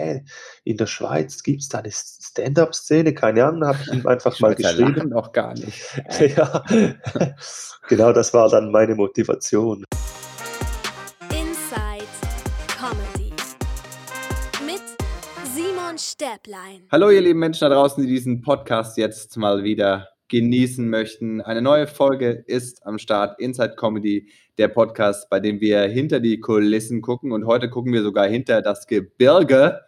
hä, in der Schweiz gibt es da eine Stand-up-Szene? Keine Ahnung, habe ich ihm einfach mal geschrieben. auch gar nicht. ja, genau, das war dann meine Motivation. Inside Comedy mit Simon Stäblein. Hallo ihr lieben Menschen da draußen, die diesen Podcast jetzt mal wieder genießen möchten. Eine neue Folge ist am Start, Inside Comedy, der Podcast, bei dem wir hinter die Kulissen gucken. Und heute gucken wir sogar hinter das Gebirge.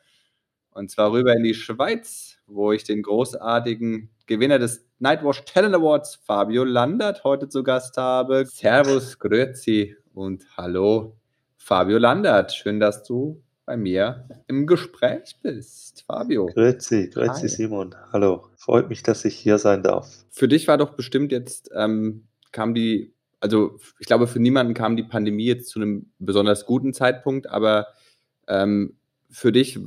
Und zwar rüber in die Schweiz, wo ich den großartigen Gewinner des Nightwash Talent Awards, Fabio Landert, heute zu Gast habe. Servus, Grüezi und hallo, Fabio Landert. Schön, dass du bei mir im Gespräch bist, Fabio. Grüezi, grüezi Simon. Hallo, freut mich, dass ich hier sein darf. Für dich war doch bestimmt jetzt, ähm, kam die, also ich glaube, für niemanden kam die Pandemie jetzt zu einem besonders guten Zeitpunkt, aber ähm, für dich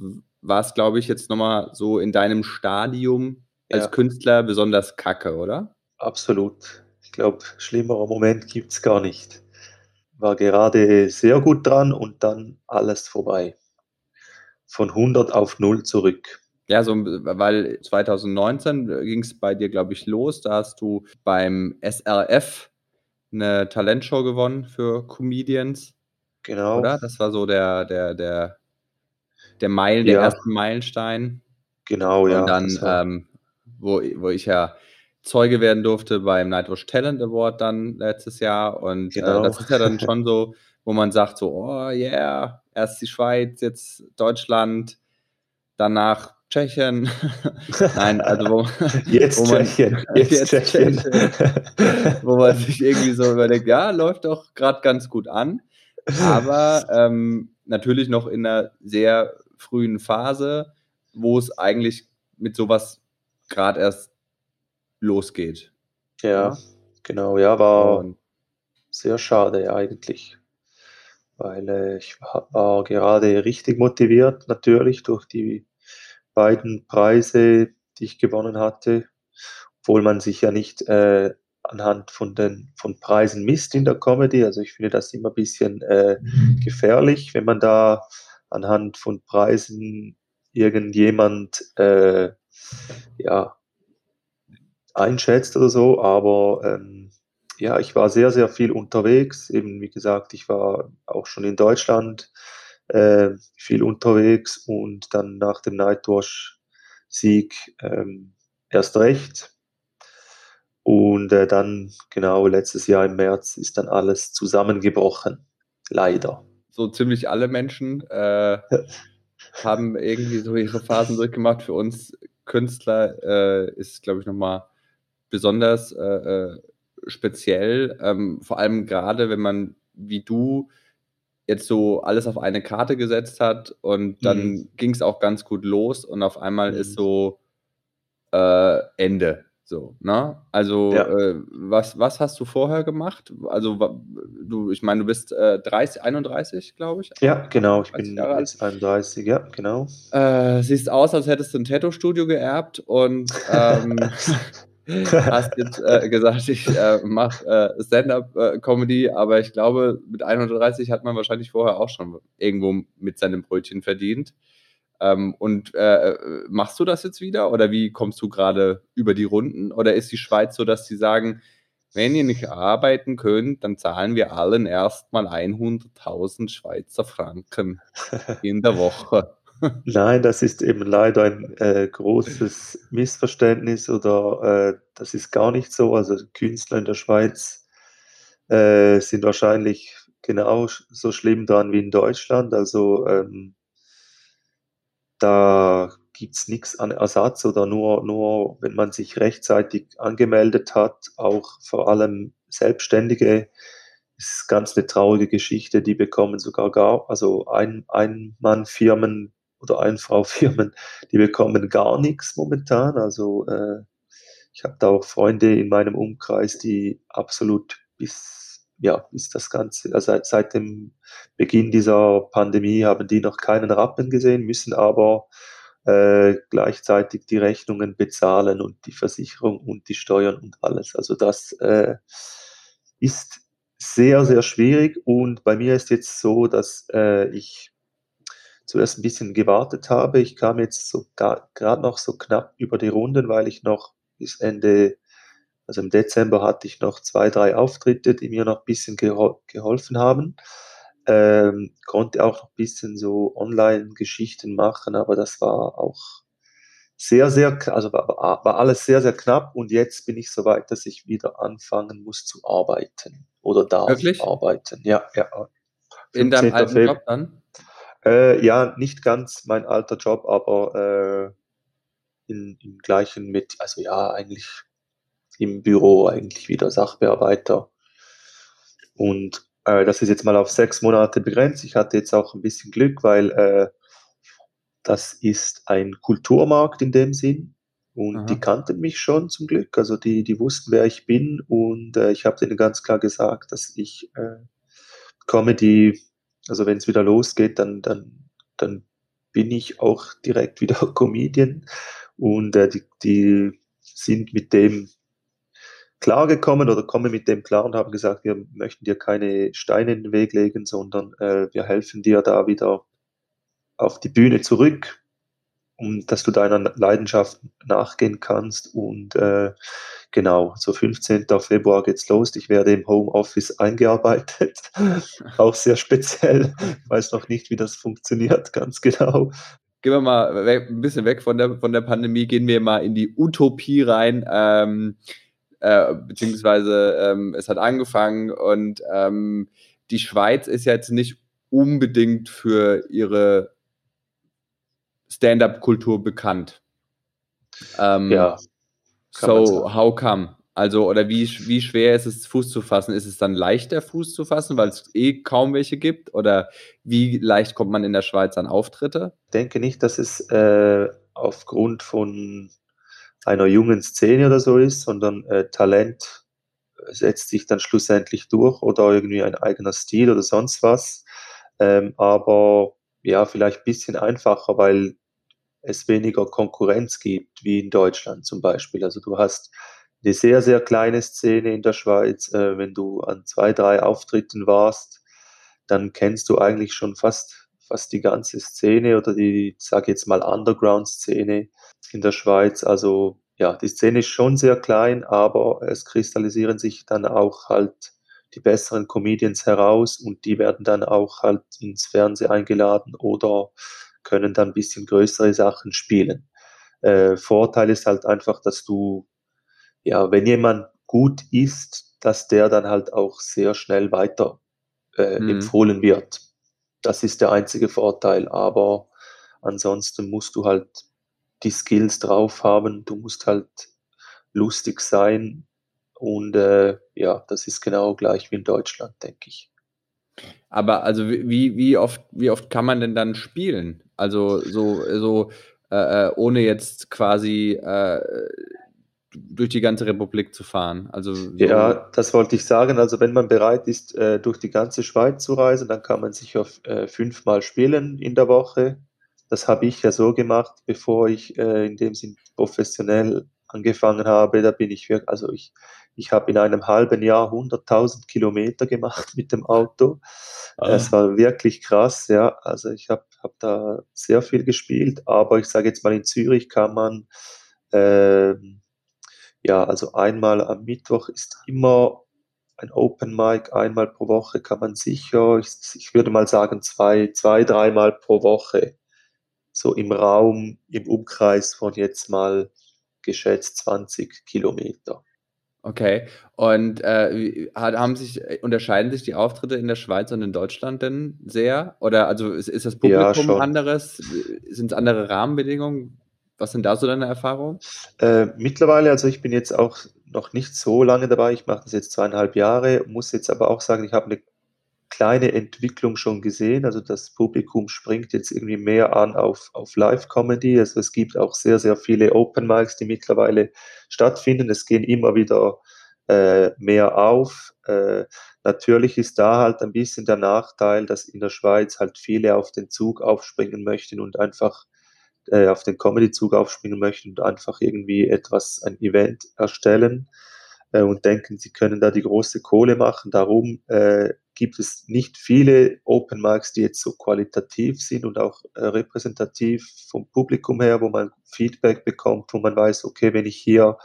war es, glaube ich, jetzt nochmal so in deinem Stadium als ja. Künstler besonders kacke, oder? Absolut. Ich glaube, schlimmerer Moment gibt es gar nicht. War gerade sehr gut dran und dann alles vorbei von 100 auf 0 zurück. Ja, so, weil 2019 ging es bei dir, glaube ich, los. Da hast du beim SRF eine Talentshow gewonnen für Comedians. Genau. Oder? Das war so der, der, der, der Meilen, der ja. erste Meilenstein. Genau, ja. Und dann, ähm, wo, wo ich ja Zeuge werden durfte beim Nightwatch Talent Award dann letztes Jahr. Und genau. äh, das ist ja dann schon so, wo man sagt so, oh yeah, erst die Schweiz, jetzt Deutschland, danach Tschechien. Nein, also wo, jetzt wo man, Tschechien, jetzt, jetzt Tschechien. Tschechien. wo man sich irgendwie so überlegt, ja, läuft doch gerade ganz gut an, aber ähm, natürlich noch in einer sehr frühen Phase, wo es eigentlich mit sowas gerade erst losgeht. Ja, ja, genau, ja, war Und, sehr schade eigentlich weil äh, ich war, war gerade richtig motiviert, natürlich durch die beiden Preise, die ich gewonnen hatte, obwohl man sich ja nicht äh, anhand von den von Preisen misst in der Comedy. Also ich finde das immer ein bisschen äh, gefährlich, wenn man da anhand von Preisen irgendjemand äh, ja, einschätzt oder so. Aber ähm, ja, ich war sehr, sehr viel unterwegs. Eben, wie gesagt, ich war auch schon in Deutschland äh, viel unterwegs und dann nach dem Nightwash-Sieg ähm, erst recht. Und äh, dann, genau, letztes Jahr im März ist dann alles zusammengebrochen. Leider. So ziemlich alle Menschen äh, haben irgendwie so ihre Phasen durchgemacht. Für uns Künstler äh, ist, glaube ich, nochmal besonders äh, äh speziell, ähm, vor allem gerade, wenn man wie du jetzt so alles auf eine Karte gesetzt hat und dann mhm. ging es auch ganz gut los und auf einmal mhm. ist so äh, Ende. So, ne? Also, ja. äh, was, was hast du vorher gemacht? Also, du, ich meine, du bist äh, 30, 31, glaube ich. Ja, genau, ich bin jetzt 31, ja, genau. Äh, siehst aus, als hättest du ein Tattoo-Studio geerbt und ähm, hast jetzt äh, gesagt, ich äh, mache äh, Stand-up-Comedy, aber ich glaube, mit 31 hat man wahrscheinlich vorher auch schon irgendwo mit seinem Brötchen verdient. Ähm, und äh, machst du das jetzt wieder oder wie kommst du gerade über die Runden? Oder ist die Schweiz so, dass sie sagen, wenn ihr nicht arbeiten könnt, dann zahlen wir allen erstmal 100.000 Schweizer Franken in der Woche? Nein, das ist eben leider ein äh, großes Missverständnis oder äh, das ist gar nicht so. Also Künstler in der Schweiz äh, sind wahrscheinlich genau so schlimm dran wie in Deutschland. Also ähm, da gibt es nichts an Ersatz oder nur, nur, wenn man sich rechtzeitig angemeldet hat, auch vor allem Selbstständige, ist ganz eine traurige Geschichte. Die bekommen sogar gar, also ein, Ein-Mann-Firmen oder Einfraufirmen, die bekommen gar nichts momentan. Also äh, ich habe da auch Freunde in meinem Umkreis, die absolut bis, ja, bis das Ganze, also seit, seit dem Beginn dieser Pandemie haben die noch keinen Rappen gesehen, müssen aber äh, gleichzeitig die Rechnungen bezahlen und die Versicherung und die Steuern und alles. Also das äh, ist sehr, sehr schwierig und bei mir ist jetzt so, dass äh, ich zuerst ein bisschen gewartet habe. Ich kam jetzt so gerade noch so knapp über die Runden, weil ich noch bis Ende, also im Dezember hatte ich noch zwei, drei Auftritte, die mir noch ein bisschen gehol geholfen haben. Ähm, konnte auch noch ein bisschen so Online-Geschichten machen, aber das war auch sehr, sehr, also war, war alles sehr, sehr knapp und jetzt bin ich so weit, dass ich wieder anfangen muss zu arbeiten oder darf Wirklich? arbeiten. Ja, ja. In deinem alten Februar. Job dann? Äh, ja, nicht ganz mein alter Job, aber äh, in, im gleichen mit, also ja, eigentlich im Büro eigentlich wieder Sachbearbeiter. Und äh, das ist jetzt mal auf sechs Monate begrenzt. Ich hatte jetzt auch ein bisschen Glück, weil äh, das ist ein Kulturmarkt in dem Sinn. Und Aha. die kannten mich schon zum Glück. Also die, die wussten, wer ich bin. Und äh, ich habe denen ganz klar gesagt, dass ich äh, Comedy, also wenn es wieder losgeht, dann, dann, dann bin ich auch direkt wieder Comedian. Und äh, die, die sind mit dem klargekommen oder kommen mit dem klar und haben gesagt, wir möchten dir keine Steine in den Weg legen, sondern äh, wir helfen dir da wieder auf die Bühne zurück, um dass du deiner Leidenschaft nachgehen kannst. Und äh, genau, so 15. Februar geht's los. Ich werde im Homeoffice eingearbeitet. Auch sehr speziell. Ich weiß noch nicht, wie das funktioniert, ganz genau. Gehen wir mal weg, ein bisschen weg von der, von der Pandemie, gehen wir mal in die Utopie rein. Ähm, äh, beziehungsweise ähm, es hat angefangen und ähm, die Schweiz ist jetzt nicht unbedingt für ihre Stand-up-Kultur bekannt. Ähm, ja. So, how come? Also, oder wie, wie schwer ist es, Fuß zu fassen? Ist es dann leichter, Fuß zu fassen, weil es eh kaum welche gibt? Oder wie leicht kommt man in der Schweiz an Auftritte? Ich denke nicht, dass es äh, aufgrund von einer jungen Szene oder so ist, sondern äh, Talent setzt sich dann schlussendlich durch oder irgendwie ein eigener Stil oder sonst was. Ähm, aber ja, vielleicht ein bisschen einfacher, weil es weniger Konkurrenz gibt, wie in Deutschland zum Beispiel. Also du hast eine sehr, sehr kleine Szene in der Schweiz. Äh, wenn du an zwei, drei Auftritten warst, dann kennst du eigentlich schon fast, fast die ganze Szene oder die, sage jetzt mal, Underground-Szene in der Schweiz. Also ja, die Szene ist schon sehr klein, aber es kristallisieren sich dann auch halt die besseren Comedians heraus und die werden dann auch halt ins Fernsehen eingeladen oder können dann ein bisschen größere Sachen spielen. Äh, Vorteil ist halt einfach, dass du, ja, wenn jemand gut ist, dass der dann halt auch sehr schnell weiter äh, mhm. empfohlen wird. Das ist der einzige Vorteil, aber ansonsten musst du halt die Skills drauf haben, du musst halt lustig sein und äh, ja, das ist genau gleich wie in Deutschland, denke ich. Aber also wie, wie, oft, wie oft kann man denn dann spielen? Also so, so äh, äh, ohne jetzt quasi äh, durch die ganze Republik zu fahren. Also so ja, das wollte ich sagen. Also wenn man bereit ist, äh, durch die ganze Schweiz zu reisen, dann kann man sich auf äh, fünfmal spielen in der Woche. Das habe ich ja so gemacht, bevor ich äh, in dem Sinn professionell angefangen habe. Da bin ich wirklich, also ich, ich habe in einem halben Jahr 100.000 Kilometer gemacht mit dem Auto. Ah. Es war wirklich krass, ja. Also ich habe hab da sehr viel gespielt, aber ich sage jetzt mal, in Zürich kann man, äh, ja, also einmal am Mittwoch ist immer ein Open Mic, einmal pro Woche kann man sicher, ich, ich würde mal sagen, zwei, zwei, dreimal pro Woche, so im Raum, im Umkreis von jetzt mal geschätzt 20 Kilometer. Okay. Und äh, haben sich, äh, unterscheiden sich die Auftritte in der Schweiz und in Deutschland denn sehr? Oder also ist, ist das Publikum ja, anderes? Sind es andere Rahmenbedingungen? Was sind da so deine Erfahrungen? Äh, mittlerweile, also ich bin jetzt auch noch nicht so lange dabei. Ich mache das jetzt zweieinhalb Jahre, muss jetzt aber auch sagen, ich habe eine kleine Entwicklung schon gesehen. Also das Publikum springt jetzt irgendwie mehr an auf, auf Live-Comedy. Also es gibt auch sehr, sehr viele Open Mics, die mittlerweile stattfinden. Es gehen immer wieder äh, mehr auf. Äh, natürlich ist da halt ein bisschen der Nachteil, dass in der Schweiz halt viele auf den Zug aufspringen möchten und einfach äh, auf den Comedy-Zug aufspringen möchten und einfach irgendwie etwas, ein Event erstellen äh, und denken, sie können da die große Kohle machen. Darum äh, gibt es nicht viele Open Mics, die jetzt so qualitativ sind und auch äh, repräsentativ vom Publikum her, wo man Feedback bekommt, wo man weiß, okay, wenn ich hier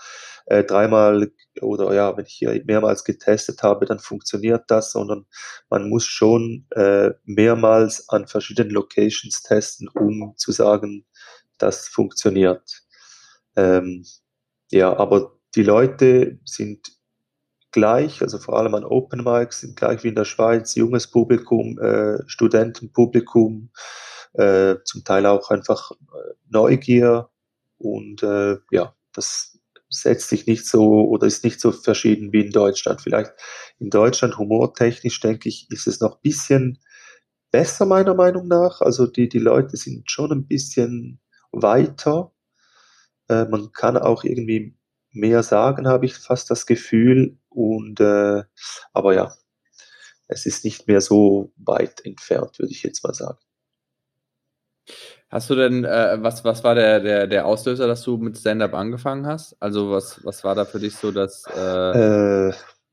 äh, dreimal oder ja, wenn ich hier mehrmals getestet habe, dann funktioniert das, sondern man muss schon äh, mehrmals an verschiedenen Locations testen, um zu sagen, das funktioniert. Ähm, ja, aber die Leute sind gleich, also vor allem an Open Mics, sind gleich wie in der Schweiz, junges Publikum, äh, Studentenpublikum, äh, zum Teil auch einfach äh, Neugier und äh, ja, das setzt sich nicht so oder ist nicht so verschieden wie in Deutschland. Vielleicht in Deutschland humortechnisch, denke ich, ist es noch ein bisschen besser meiner Meinung nach. Also die, die Leute sind schon ein bisschen weiter. Äh, man kann auch irgendwie mehr sagen, habe ich fast das Gefühl. Und äh, aber ja, es ist nicht mehr so weit entfernt, würde ich jetzt mal sagen. Hast du denn, äh, was, was war der, der, der Auslöser, dass du mit Stand-up angefangen hast? Also was, was war da für dich so, dass äh äh,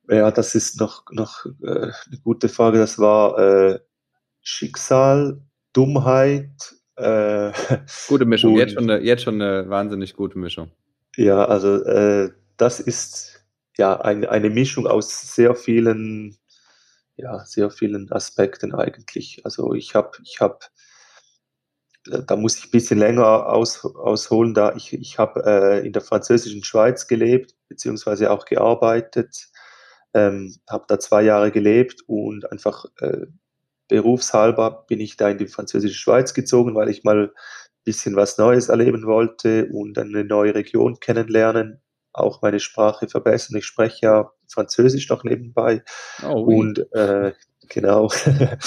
ja, das ist noch, noch äh, eine gute Frage. Das war Schicksal, Dummheit. Äh, gute Mischung, jetzt schon, eine, jetzt schon eine wahnsinnig gute Mischung. Ja, also äh, das ist ja ein, eine Mischung aus sehr vielen, ja, sehr vielen Aspekten eigentlich. Also ich habe, ich habe, da muss ich ein bisschen länger aus, ausholen, da ich, ich habe äh, in der französischen Schweiz gelebt, beziehungsweise auch gearbeitet, ähm, habe da zwei Jahre gelebt und einfach äh, berufshalber bin ich da in die französische Schweiz gezogen, weil ich mal bisschen was Neues erleben wollte und eine neue Region kennenlernen, auch meine Sprache verbessern. Ich spreche ja Französisch noch nebenbei. Oh, oui. Und äh, genau.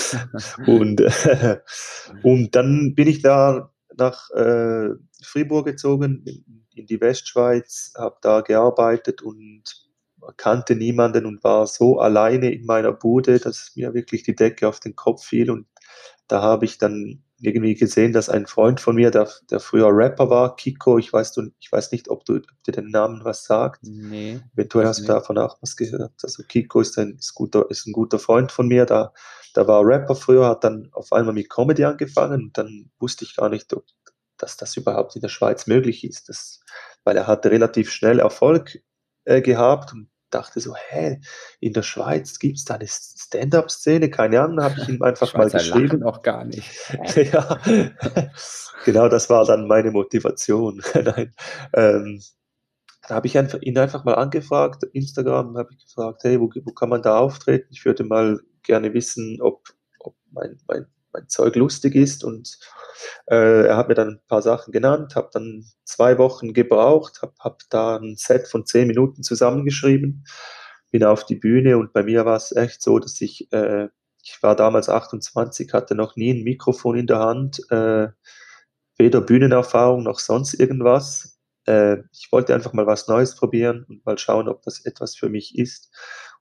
und, äh, und dann bin ich da nach äh, Fribourg gezogen, in die Westschweiz, habe da gearbeitet und kannte niemanden und war so alleine in meiner Bude, dass mir wirklich die Decke auf den Kopf fiel. Und da habe ich dann irgendwie gesehen, dass ein Freund von mir, der, der früher Rapper war, Kiko, ich weiß, du, ich weiß nicht, ob du ob dir den Namen was sagt. Nee. Eventuell hast du davon auch was gehört. Also Kiko ist ein, ist, guter, ist ein guter Freund von mir, da, da war Rapper früher, hat dann auf einmal mit Comedy angefangen und dann wusste ich gar nicht, ob, dass das überhaupt in der Schweiz möglich ist. Das, weil er hatte relativ schnell Erfolg äh, gehabt und dachte so, hä, in der Schweiz gibt es da eine Stand-up-Szene? Keine Ahnung, habe ich ihm einfach mal geschrieben. auch gar nicht. ja, genau, das war dann meine Motivation. Nein, ähm, da habe ich ihn einfach mal angefragt, Instagram, habe ich gefragt, hey, wo, wo kann man da auftreten? Ich würde mal gerne wissen, ob, ob mein, mein, mein Zeug lustig ist und äh, er hat mir dann ein paar Sachen genannt, habe dann zwei Wochen gebraucht, habe hab da ein Set von zehn Minuten zusammengeschrieben, bin auf die Bühne und bei mir war es echt so, dass ich, äh, ich war damals 28, hatte noch nie ein Mikrofon in der Hand, äh, weder Bühnenerfahrung noch sonst irgendwas. Äh, ich wollte einfach mal was Neues probieren und mal schauen, ob das etwas für mich ist.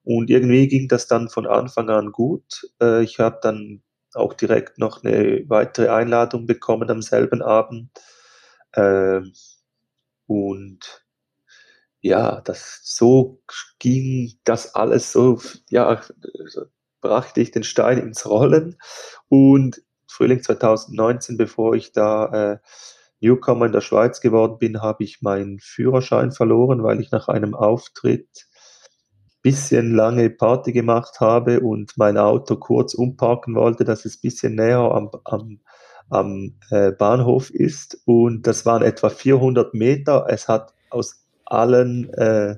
Und irgendwie ging das dann von Anfang an gut. Äh, ich habe dann auch direkt noch eine weitere Einladung bekommen am selben Abend. Ähm, und ja, das so ging das alles so, ja, brachte ich den Stein ins Rollen und Frühling 2019, bevor ich da äh, Newcomer in der Schweiz geworden bin, habe ich meinen Führerschein verloren, weil ich nach einem Auftritt bisschen lange Party gemacht habe und mein Auto kurz umparken wollte, dass es bisschen näher am, am, am äh, Bahnhof ist. Und das waren etwa 400 Meter. Es hat aus allen äh,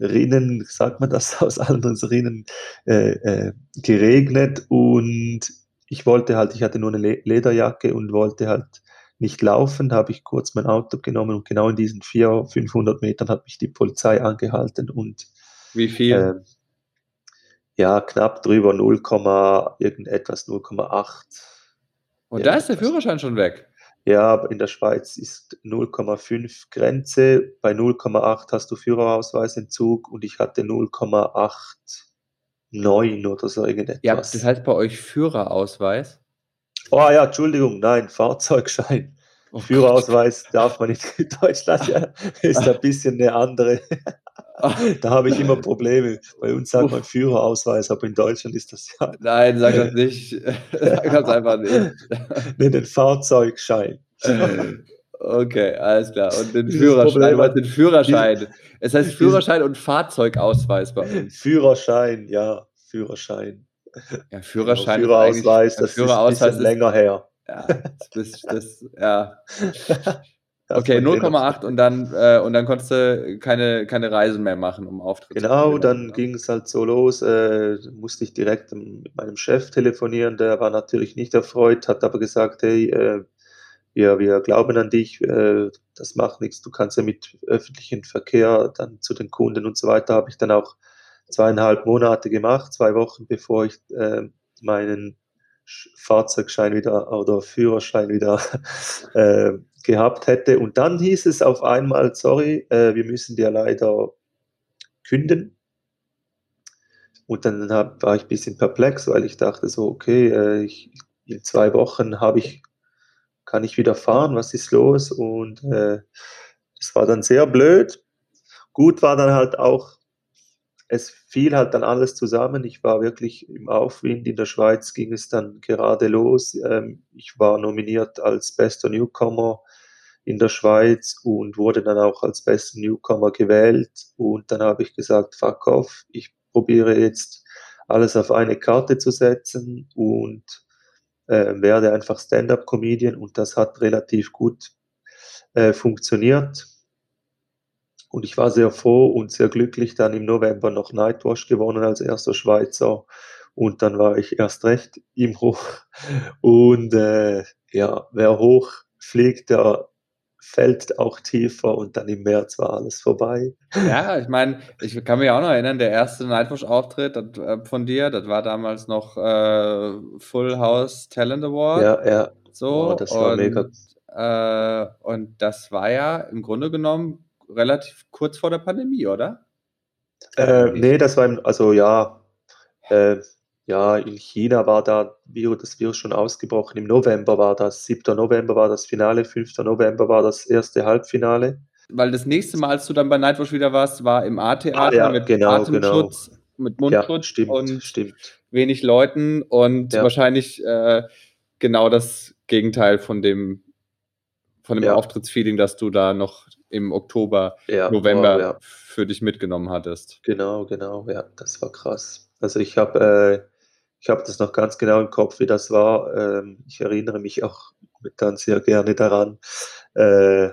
Rinnen, sagt man das, aus allen Rinnen äh, äh, geregnet und ich wollte halt, ich hatte nur eine Lederjacke und wollte halt nicht laufen, habe ich kurz mein Auto genommen und genau in diesen 400, 500 Metern hat mich die Polizei angehalten und wie viel? Äh, ja, knapp drüber 0, irgendetwas 0,8. Und da ist der Führerschein schon weg. Ja, in der Schweiz ist 0,5 Grenze. Bei 0,8 hast du Führerausweisentzug und ich hatte 0,89 oder so irgendetwas. Ja, das heißt bei euch Führerausweis? Oh ja, Entschuldigung, nein, Fahrzeugschein. Oh Führerausweis darf man nicht in Deutschland, ja, ist ein bisschen eine andere. Da habe ich immer Probleme. Bei uns sagt man Führerausweis, aber in Deutschland ist das ja. Nein, sag das nicht. sag das einfach nicht. Nee, den Fahrzeugschein. Okay, alles klar. Und den Führerschein, was den Führerschein? Es heißt Führerschein und Fahrzeugausweis bei uns. Führerschein, ja, Führerschein. Ja, Führerschein genau, Führerausweis, das Führerausweis ist ein bisschen länger her. Ja, das, das, ja. Okay, 0,8 und dann äh, und dann konntest du keine, keine Reisen mehr machen, um Auftritte Genau, dann ging es halt so los. Äh, musste ich direkt mit meinem Chef telefonieren. Der war natürlich nicht erfreut, hat aber gesagt, hey, äh, wir, wir glauben an dich, äh, das macht nichts, du kannst ja mit öffentlichem Verkehr dann zu den Kunden und so weiter, habe ich dann auch zweieinhalb Monate gemacht, zwei Wochen bevor ich äh, meinen Fahrzeugschein wieder oder Führerschein wieder äh, gehabt hätte. Und dann hieß es auf einmal, sorry, äh, wir müssen dir leider künden. Und dann hab, war ich ein bisschen perplex, weil ich dachte so, okay, äh, ich, in zwei Wochen habe ich, kann ich wieder fahren, was ist los? Und äh, das war dann sehr blöd. Gut war dann halt auch es fiel halt dann alles zusammen. Ich war wirklich im Aufwind. In der Schweiz ging es dann gerade los. Ähm, ich war nominiert als bester Newcomer in der Schweiz und wurde dann auch als bester Newcomer gewählt. Und dann habe ich gesagt, fuck off, ich probiere jetzt alles auf eine Karte zu setzen und äh, werde einfach Stand-up-Comedian. Und das hat relativ gut äh, funktioniert. Und ich war sehr froh und sehr glücklich, dann im November noch Nightwash gewonnen als erster Schweizer. Und dann war ich erst recht im Hoch. Und äh, ja, wer hoch fliegt, der fällt auch tiefer und dann im März war alles vorbei. Ja, ich meine, ich kann mich auch noch erinnern, der erste Nightwash-Auftritt äh, von dir, das war damals noch äh, Full House Talent Award. Ja, ja. So, oh, das war und, mega. Äh, und das war ja im Grunde genommen relativ kurz vor der Pandemie, oder? Äh, nee, das war, im, also ja, äh, ja, in China war da das Virus schon ausgebrochen. Im November war das, 7. November war das Finale, 5. November war das erste Halbfinale. Weil das nächste Mal, als du dann bei Nightwatch wieder warst, war im A-Theater ah, ja, mit genau, Atemschutz, genau. mit Mundschutz ja, stimmt, und stimmt. wenig Leuten und ja. wahrscheinlich äh, genau das Gegenteil von dem, von dem Auftrittsfeeling, das du da noch im Oktober, November ja. für dich mitgenommen hattest. Genau, genau, ja, das war krass. Also ich habe äh, ich habe das noch ganz genau im Kopf, wie das war. Ähm, ich erinnere mich auch dann sehr gerne daran. Äh,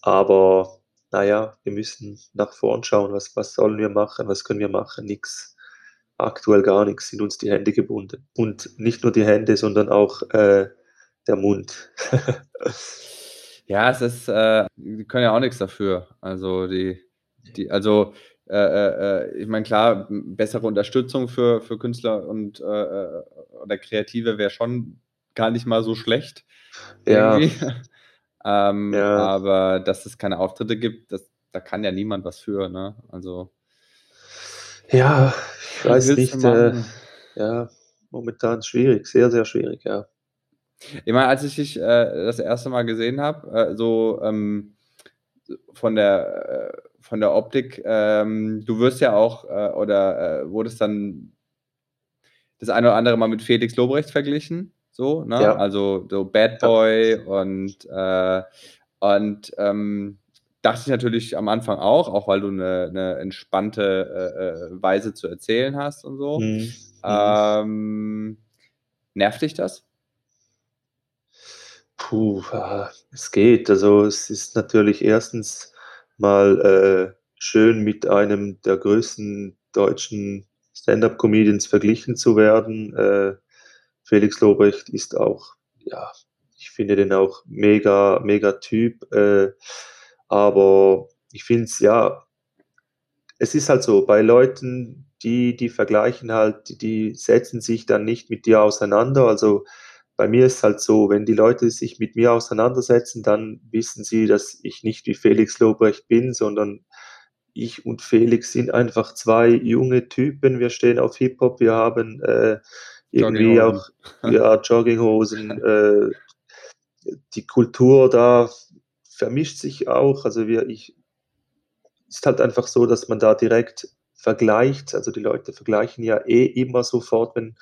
aber naja, wir müssen nach vorn schauen, was, was sollen wir machen, was können wir machen, nichts. Aktuell gar nichts, sind uns die Hände gebunden. Und nicht nur die Hände, sondern auch äh, der Mund. Ja, es ist, äh, die können ja auch nichts dafür. Also die, die, also äh, äh, äh ich meine, klar, bessere Unterstützung für, für Künstler und äh, äh, oder Kreative wäre schon gar nicht mal so schlecht. Ja. ähm, ja. Aber dass es keine Auftritte gibt, das, da kann ja niemand was für, ne? Also. Ja, ich weiß nicht. Ja, momentan schwierig, sehr, sehr schwierig, ja. Ich meine, als ich dich das erste Mal gesehen habe, so ähm, von der von der Optik, ähm, du wirst ja auch äh, oder äh, wurdest dann das eine oder andere Mal mit Felix Lobrecht verglichen, so, ne? Ja. Also so Bad Boy ja. und äh, und ähm, dachte ich natürlich am Anfang auch, auch weil du eine, eine entspannte Weise zu erzählen hast und so. Mhm. mhm. Ähm, nervt dich das? Puh, es geht. Also es ist natürlich erstens mal äh, schön, mit einem der größten deutschen Stand-up-Comedians verglichen zu werden. Äh, Felix Lobrecht ist auch, ja, ich finde den auch mega, mega Typ. Äh, aber ich finde es, ja, es ist halt so, bei Leuten, die, die vergleichen halt, die setzen sich dann nicht mit dir auseinander. Also bei mir ist halt so, wenn die Leute sich mit mir auseinandersetzen, dann wissen sie, dass ich nicht wie Felix Lobrecht bin, sondern ich und Felix sind einfach zwei junge Typen. Wir stehen auf Hip-Hop, wir haben äh, irgendwie auch ja, Jogginghosen. äh, die Kultur da vermischt sich auch. Also wir, ich, ist halt einfach so, dass man da direkt vergleicht. Also die Leute vergleichen ja eh immer sofort, wenn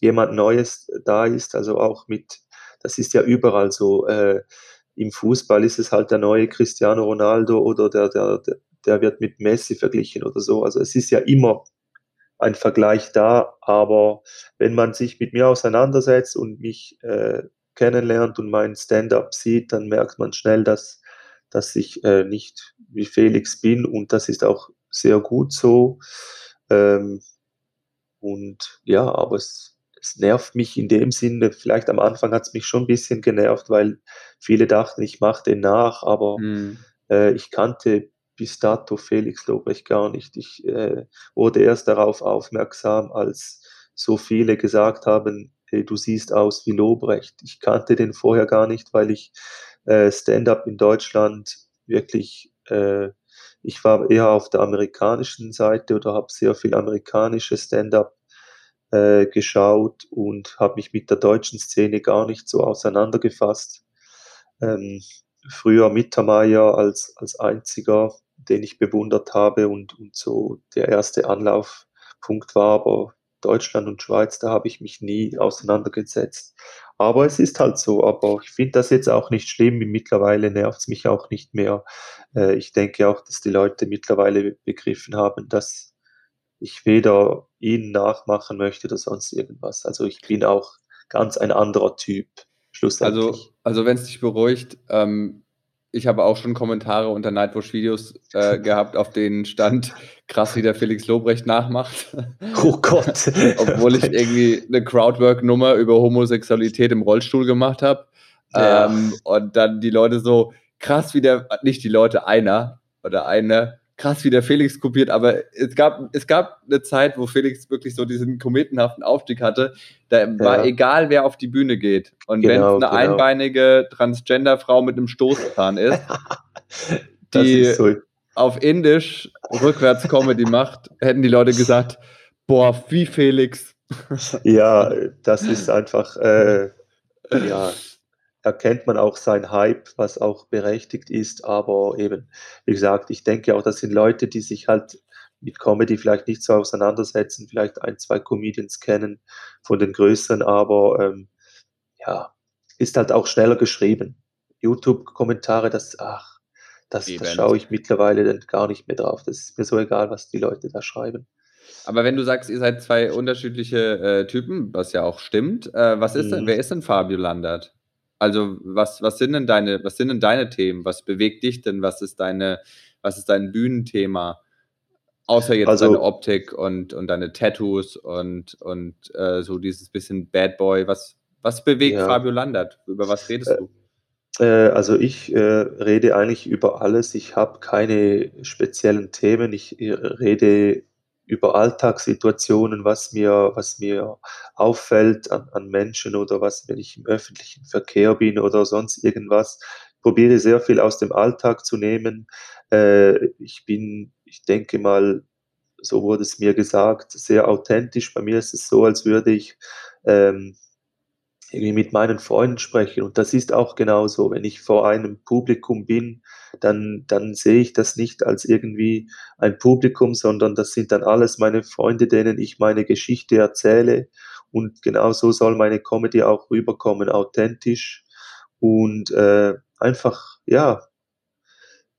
jemand Neues da ist. Also auch mit, das ist ja überall so. Äh, Im Fußball ist es halt der neue Cristiano Ronaldo oder der, der, der wird mit Messi verglichen oder so. Also es ist ja immer ein Vergleich da, aber wenn man sich mit mir auseinandersetzt und mich äh, kennenlernt und mein Stand-up sieht, dann merkt man schnell, dass, dass ich äh, nicht wie Felix bin und das ist auch sehr gut so. Ähm, und ja, aber es, es nervt mich in dem Sinne, vielleicht am Anfang hat es mich schon ein bisschen genervt, weil viele dachten, ich mache den nach, aber mhm. äh, ich kannte bis dato Felix Lobrecht gar nicht. Ich äh, wurde erst darauf aufmerksam, als so viele gesagt haben, hey, du siehst aus wie Lobrecht. Ich kannte den vorher gar nicht, weil ich äh, Stand-up in Deutschland wirklich, äh, ich war eher auf der amerikanischen Seite oder habe sehr viel amerikanische Stand-up äh, geschaut und habe mich mit der deutschen Szene gar nicht so auseinandergefasst. Ähm, früher Mittermeier als, als einziger den ich bewundert habe und, und so der erste Anlaufpunkt war. Aber Deutschland und Schweiz, da habe ich mich nie auseinandergesetzt. Aber es ist halt so. Aber ich finde das jetzt auch nicht schlimm. Mittlerweile nervt es mich auch nicht mehr. Äh, ich denke auch, dass die Leute mittlerweile begriffen haben, dass ich weder ihnen nachmachen möchte oder sonst irgendwas. Also ich bin auch ganz ein anderer Typ. Schlussendlich. Also, also wenn es dich beruhigt, ähm, ich habe auch schon Kommentare unter Nightwatch-Videos äh, gehabt, auf denen stand, krass, wie der Felix Lobrecht nachmacht. Oh Gott. Obwohl ich irgendwie eine Crowdwork-Nummer über Homosexualität im Rollstuhl gemacht habe. Ja. Ähm, und dann die Leute so, krass, wie der, nicht die Leute, einer oder eine, krass, wie der Felix kopiert, aber es gab, es gab eine Zeit, wo Felix wirklich so diesen kometenhaften Aufstieg hatte. Da ja. war egal, wer auf die Bühne geht. Und genau, wenn es eine genau. einbeinige Transgender-Frau mit einem Stoßzahn ist, die ist so. auf Indisch rückwärts Comedy macht, hätten die Leute gesagt, boah, wie Felix. ja, das ist einfach, äh, ja, erkennt man auch sein Hype, was auch berechtigt ist. Aber eben, wie gesagt, ich denke auch, das sind Leute, die sich halt mit Comedy vielleicht nicht so auseinandersetzen, vielleicht ein, zwei Comedians kennen von den größeren, aber ähm, ja, ist halt auch schneller geschrieben. YouTube-Kommentare, das, ach, das, das schaue ich mittlerweile dann gar nicht mehr drauf. Das ist mir so egal, was die Leute da schreiben. Aber wenn du sagst, ihr seid zwei unterschiedliche äh, Typen, was ja auch stimmt, äh, was ist mhm. denn, wer ist denn Fabio Landert? Also, was, was sind denn deine, was sind denn deine Themen? Was bewegt dich denn? Was ist deine, was ist dein Bühnenthema? Außer jetzt also, deine Optik und, und deine Tattoos und, und äh, so dieses bisschen Bad Boy. Was, was bewegt ja. Fabio Landert? Über was redest du? Äh, also ich äh, rede eigentlich über alles. Ich habe keine speziellen Themen. Ich äh, rede über Alltagssituationen, was mir, was mir auffällt an, an Menschen oder was, wenn ich im öffentlichen Verkehr bin oder sonst irgendwas. Ich probiere sehr viel aus dem Alltag zu nehmen. Äh, ich bin, ich denke mal, so wurde es mir gesagt, sehr authentisch. Bei mir ist es so, als würde ich ähm, irgendwie mit meinen Freunden sprechen. Und das ist auch genauso. Wenn ich vor einem Publikum bin, dann, dann sehe ich das nicht als irgendwie ein Publikum, sondern das sind dann alles meine Freunde, denen ich meine Geschichte erzähle. Und genauso soll meine Comedy auch rüberkommen, authentisch und äh, einfach, ja,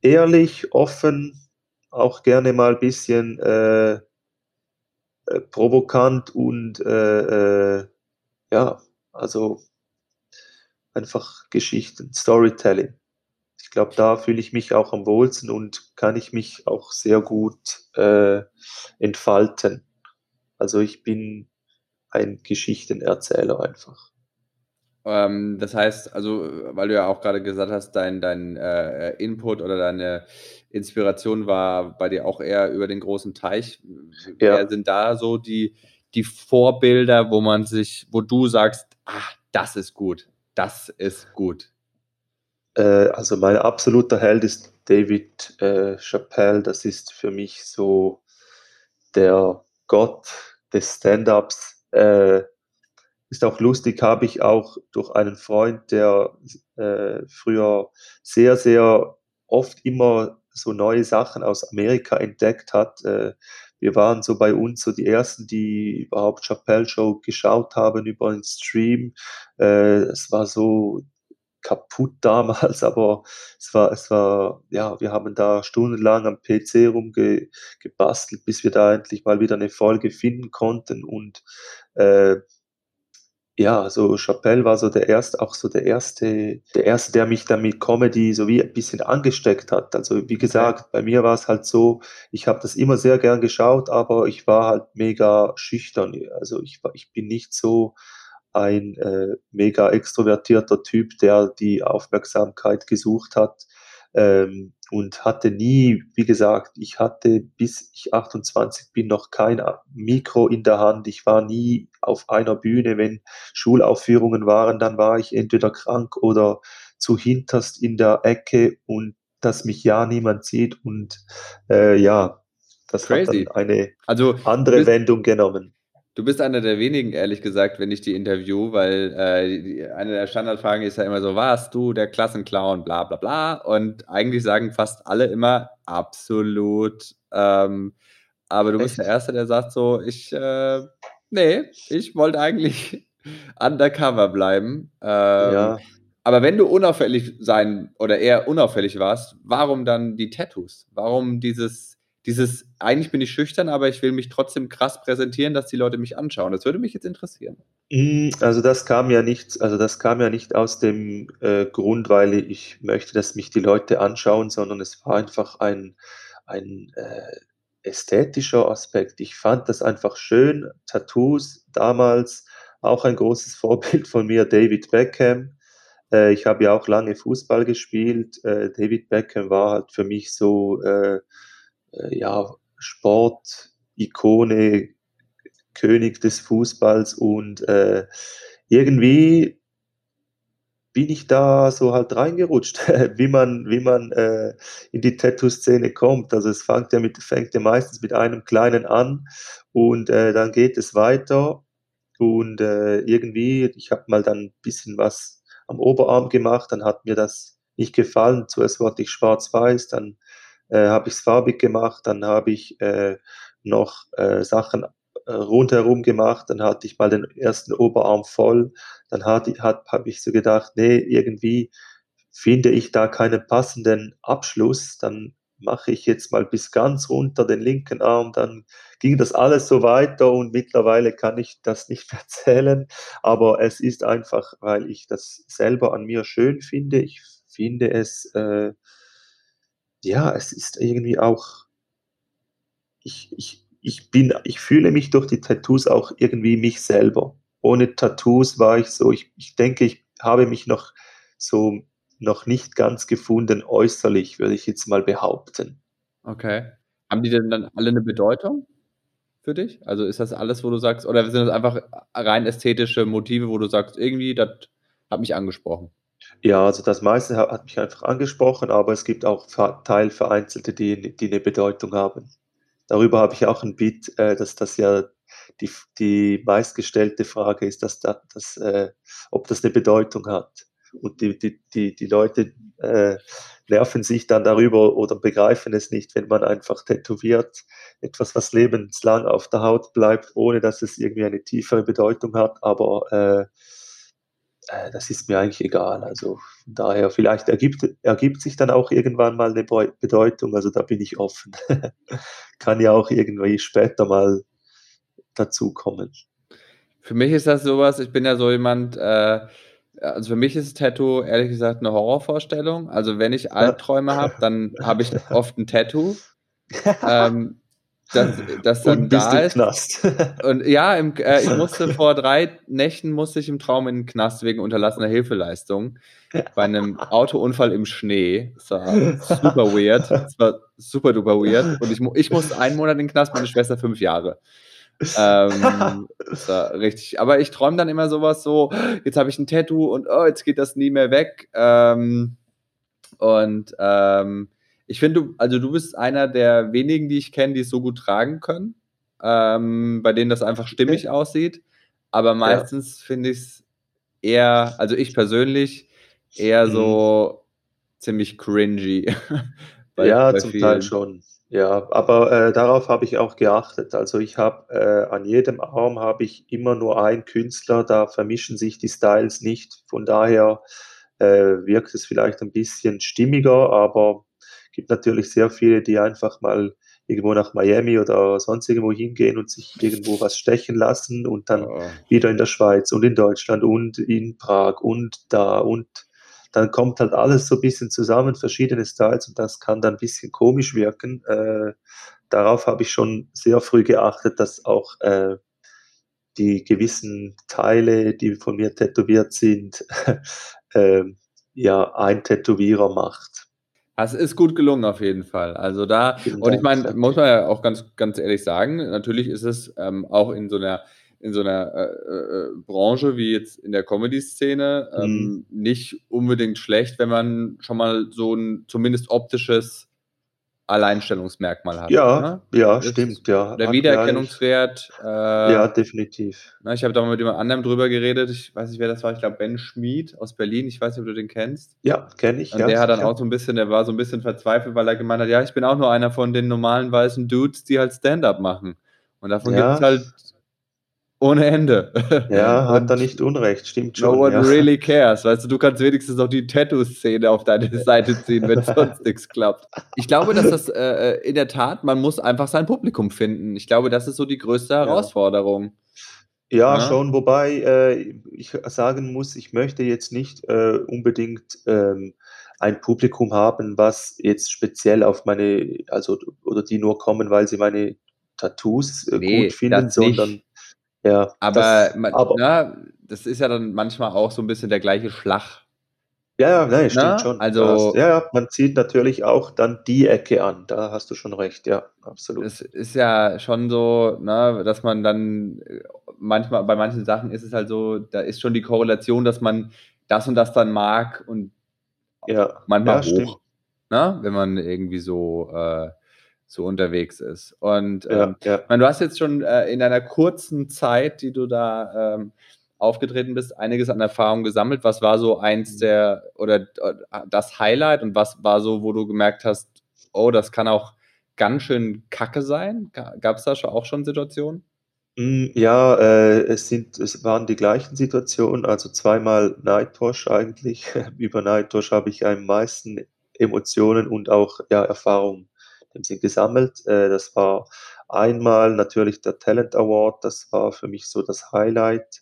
ehrlich, offen, auch gerne mal ein bisschen äh, äh, provokant und äh, äh ja, also einfach Geschichten, Storytelling. Ich glaube, da fühle ich mich auch am wohlsten und kann ich mich auch sehr gut äh, entfalten. Also ich bin ein Geschichtenerzähler einfach. Ähm, das heißt, also, weil du ja auch gerade gesagt hast, dein, dein äh, Input oder deine Inspiration war bei dir auch eher über den großen Teich. Ja. Wer sind da so die, die Vorbilder, wo man sich, wo du sagst, ah, das ist gut, das ist gut? Äh, also mein absoluter Held ist David äh, Chappelle. Das ist für mich so der Gott des Stand-ups. Äh, ist auch lustig, habe ich auch durch einen Freund, der äh, früher sehr, sehr oft immer so neue Sachen aus Amerika entdeckt hat. Äh, wir waren so bei uns so die Ersten, die überhaupt Chappelle Show geschaut haben über den Stream. Äh, es war so kaputt damals, aber es war, es war, ja, wir haben da stundenlang am PC rumgebastelt, bis wir da endlich mal wieder eine Folge finden konnten und äh, ja, so Chappelle war so der erste, auch so der erste, der erste, der mich dann mit Comedy so wie ein bisschen angesteckt hat. Also wie gesagt, bei mir war es halt so, ich habe das immer sehr gern geschaut, aber ich war halt mega schüchtern. Also ich ich bin nicht so ein äh, mega extrovertierter Typ, der die Aufmerksamkeit gesucht hat ähm, und hatte nie, wie gesagt, ich hatte bis ich 28 bin noch kein Mikro in der Hand. Ich war nie auf einer Bühne. Wenn Schulaufführungen waren, dann war ich entweder krank oder zu hinterst in der Ecke und dass mich ja niemand sieht. Und äh, ja, das Crazy. hat dann eine also, andere Wendung genommen. Du bist einer der wenigen, ehrlich gesagt, wenn ich die interview, weil äh, eine der Standardfragen ist ja immer so, warst du der Klassenclown, bla bla bla. Und eigentlich sagen fast alle immer absolut. Ähm, aber du Echt? bist der Erste, der sagt so, ich, äh, nee, ich wollte eigentlich undercover bleiben. Ähm, ja. Aber wenn du unauffällig sein oder eher unauffällig warst, warum dann die Tattoos? Warum dieses dieses, eigentlich bin ich schüchtern, aber ich will mich trotzdem krass präsentieren, dass die Leute mich anschauen. Das würde mich jetzt interessieren. Mm, also das kam ja nicht, also das kam ja nicht aus dem äh, Grund, weil ich möchte, dass mich die Leute anschauen, sondern es war einfach ein, ein äh, ästhetischer Aspekt. Ich fand das einfach schön. Tattoos damals auch ein großes Vorbild von mir, David Beckham. Äh, ich habe ja auch lange Fußball gespielt. Äh, David Beckham war halt für mich so äh, ja, Sport-Ikone, König des Fußballs und äh, irgendwie bin ich da so halt reingerutscht, wie man, wie man äh, in die Tattoo-Szene kommt. Also es fängt ja, mit, fängt ja meistens mit einem kleinen an und äh, dann geht es weiter und äh, irgendwie, ich habe mal dann ein bisschen was am Oberarm gemacht, dann hat mir das nicht gefallen. Zuerst wollte ich schwarz-weiß, dann äh, habe ich es farbig gemacht, dann habe ich äh, noch äh, Sachen äh, rundherum gemacht, dann hatte ich mal den ersten Oberarm voll, dann habe ich so gedacht, nee, irgendwie finde ich da keinen passenden Abschluss, dann mache ich jetzt mal bis ganz runter den linken Arm, dann ging das alles so weiter und mittlerweile kann ich das nicht erzählen, aber es ist einfach, weil ich das selber an mir schön finde. Ich finde es äh, ja, es ist irgendwie auch, ich, ich, ich bin, ich fühle mich durch die Tattoos auch irgendwie mich selber. Ohne Tattoos war ich so, ich, ich denke, ich habe mich noch so noch nicht ganz gefunden äußerlich, würde ich jetzt mal behaupten. Okay. Haben die denn dann alle eine Bedeutung für dich? Also ist das alles, wo du sagst, oder sind das einfach rein ästhetische Motive, wo du sagst, irgendwie, das hat mich angesprochen? Ja, also das meiste hat mich einfach angesprochen, aber es gibt auch ver teilvereinzelte, die die 'ne Bedeutung haben. Darüber habe ich auch ein Beat, äh, dass das ja die die meistgestellte Frage ist, dass da dass, äh, ob das eine Bedeutung hat. Und die die die die Leute, äh, nerven sich dann darüber oder begreifen es nicht, wenn man einfach tätowiert, etwas, was lebenslang auf der Haut bleibt, ohne dass es irgendwie eine tiefere Bedeutung hat, aber, äh äh, das ist mir eigentlich egal. Also daher, vielleicht ergibt, ergibt sich dann auch irgendwann mal eine Bedeutung, also da bin ich offen. Kann ja auch irgendwie später mal dazu kommen. Für mich ist das sowas, ich bin ja so jemand, äh, also für mich ist Tattoo ehrlich gesagt eine Horrorvorstellung. Also wenn ich Albträume habe, dann habe ich oft ein Tattoo. ähm, dass, dass dann und da ist. Knast. Und ja, im, äh, ich musste vor drei Nächten musste ich im Traum in den Knast wegen unterlassener Hilfeleistung bei einem Autounfall im Schnee. Das war super weird. Das war super duper weird. Und ich, ich musste einen Monat in den Knast, meine Schwester fünf Jahre. ähm, war richtig. Aber ich träume dann immer sowas so, jetzt habe ich ein Tattoo und oh, jetzt geht das nie mehr weg. Ähm, und ähm, ich finde, du, also du bist einer der wenigen, die ich kenne, die es so gut tragen können, ähm, bei denen das einfach stimmig okay. aussieht. Aber meistens ja. finde ich es eher, also ich persönlich, eher mhm. so ziemlich cringy Bei, ja, bei zum vielen. Teil schon. Ja, aber äh, darauf habe ich auch geachtet. Also ich habe äh, an jedem Arm habe ich immer nur einen Künstler, da vermischen sich die Styles nicht. Von daher äh, wirkt es vielleicht ein bisschen stimmiger, aber gibt natürlich sehr viele, die einfach mal irgendwo nach Miami oder sonst irgendwo hingehen und sich irgendwo was stechen lassen und dann oh. wieder in der Schweiz und in Deutschland und in Prag und da und dann kommt halt alles so ein bisschen zusammen, verschiedene Styles und das kann dann ein bisschen komisch wirken. Äh, darauf habe ich schon sehr früh geachtet, dass auch äh, die gewissen Teile, die von mir tätowiert sind, äh, ja, ein Tätowierer macht. Es ist gut gelungen auf jeden Fall. Also da, und ich meine, muss man ja auch ganz, ganz ehrlich sagen, natürlich ist es ähm, auch in so einer, in so einer äh, äh, Branche wie jetzt in der Comedy-Szene ähm, mhm. nicht unbedingt schlecht, wenn man schon mal so ein zumindest optisches Alleinstellungsmerkmal hat. Ja, ne? ja, das stimmt, ja. Der Wiedererkennungswert. Äh, ja, definitiv. Na, ich habe da mal mit jemand anderem drüber geredet. Ich weiß nicht, wer das war. Ich glaube, Ben Schmid aus Berlin. Ich weiß nicht, ob du den kennst. Ja, kenne ich. Und ja, der hat dann auch so ein bisschen, der war so ein bisschen verzweifelt, weil er gemeint hat, ja, ich bin auch nur einer von den normalen weißen Dudes, die halt Stand-up machen. Und davon ja. gibt es halt ohne Ende. Ja, hat er nicht Unrecht, stimmt schon. No one ja. really cares. Weißt du, du kannst wenigstens noch die Tattoo-Szene auf deine Seite ziehen, wenn sonst nichts klappt. Ich glaube, dass das äh, äh, in der Tat, man muss einfach sein Publikum finden. Ich glaube, das ist so die größte Herausforderung. Ja, ja schon, wobei äh, ich sagen muss, ich möchte jetzt nicht äh, unbedingt ähm, ein Publikum haben, was jetzt speziell auf meine, also oder die nur kommen, weil sie meine Tattoos äh, nee, gut finden, sondern nicht. Ja, aber, das, man, aber na, das ist ja dann manchmal auch so ein bisschen der gleiche Schlag. Ja, ja, nein, stimmt na? schon. Also, ja, ja, man zieht natürlich auch dann die Ecke an. Da hast du schon recht, ja, absolut. Es ist ja schon so, na, dass man dann äh, manchmal, bei manchen Sachen ist es halt so, da ist schon die Korrelation, dass man das und das dann mag und ja, manchmal ja, hoch. Na, wenn man irgendwie so äh, so unterwegs ist. Und ja, ähm, ja. Meine, du hast jetzt schon äh, in einer kurzen Zeit, die du da ähm, aufgetreten bist, einiges an Erfahrung gesammelt. Was war so eins mhm. der oder äh, das Highlight und was war so, wo du gemerkt hast, oh, das kann auch ganz schön kacke sein? Gab es da schon auch schon Situationen? Hm, ja, äh, es sind, es waren die gleichen Situationen, also zweimal Nightwash eigentlich. Über Nightwash habe ich am meisten Emotionen und auch ja, Erfahrungen dem Sinn gesammelt. Äh, das war einmal natürlich der Talent Award, das war für mich so das Highlight.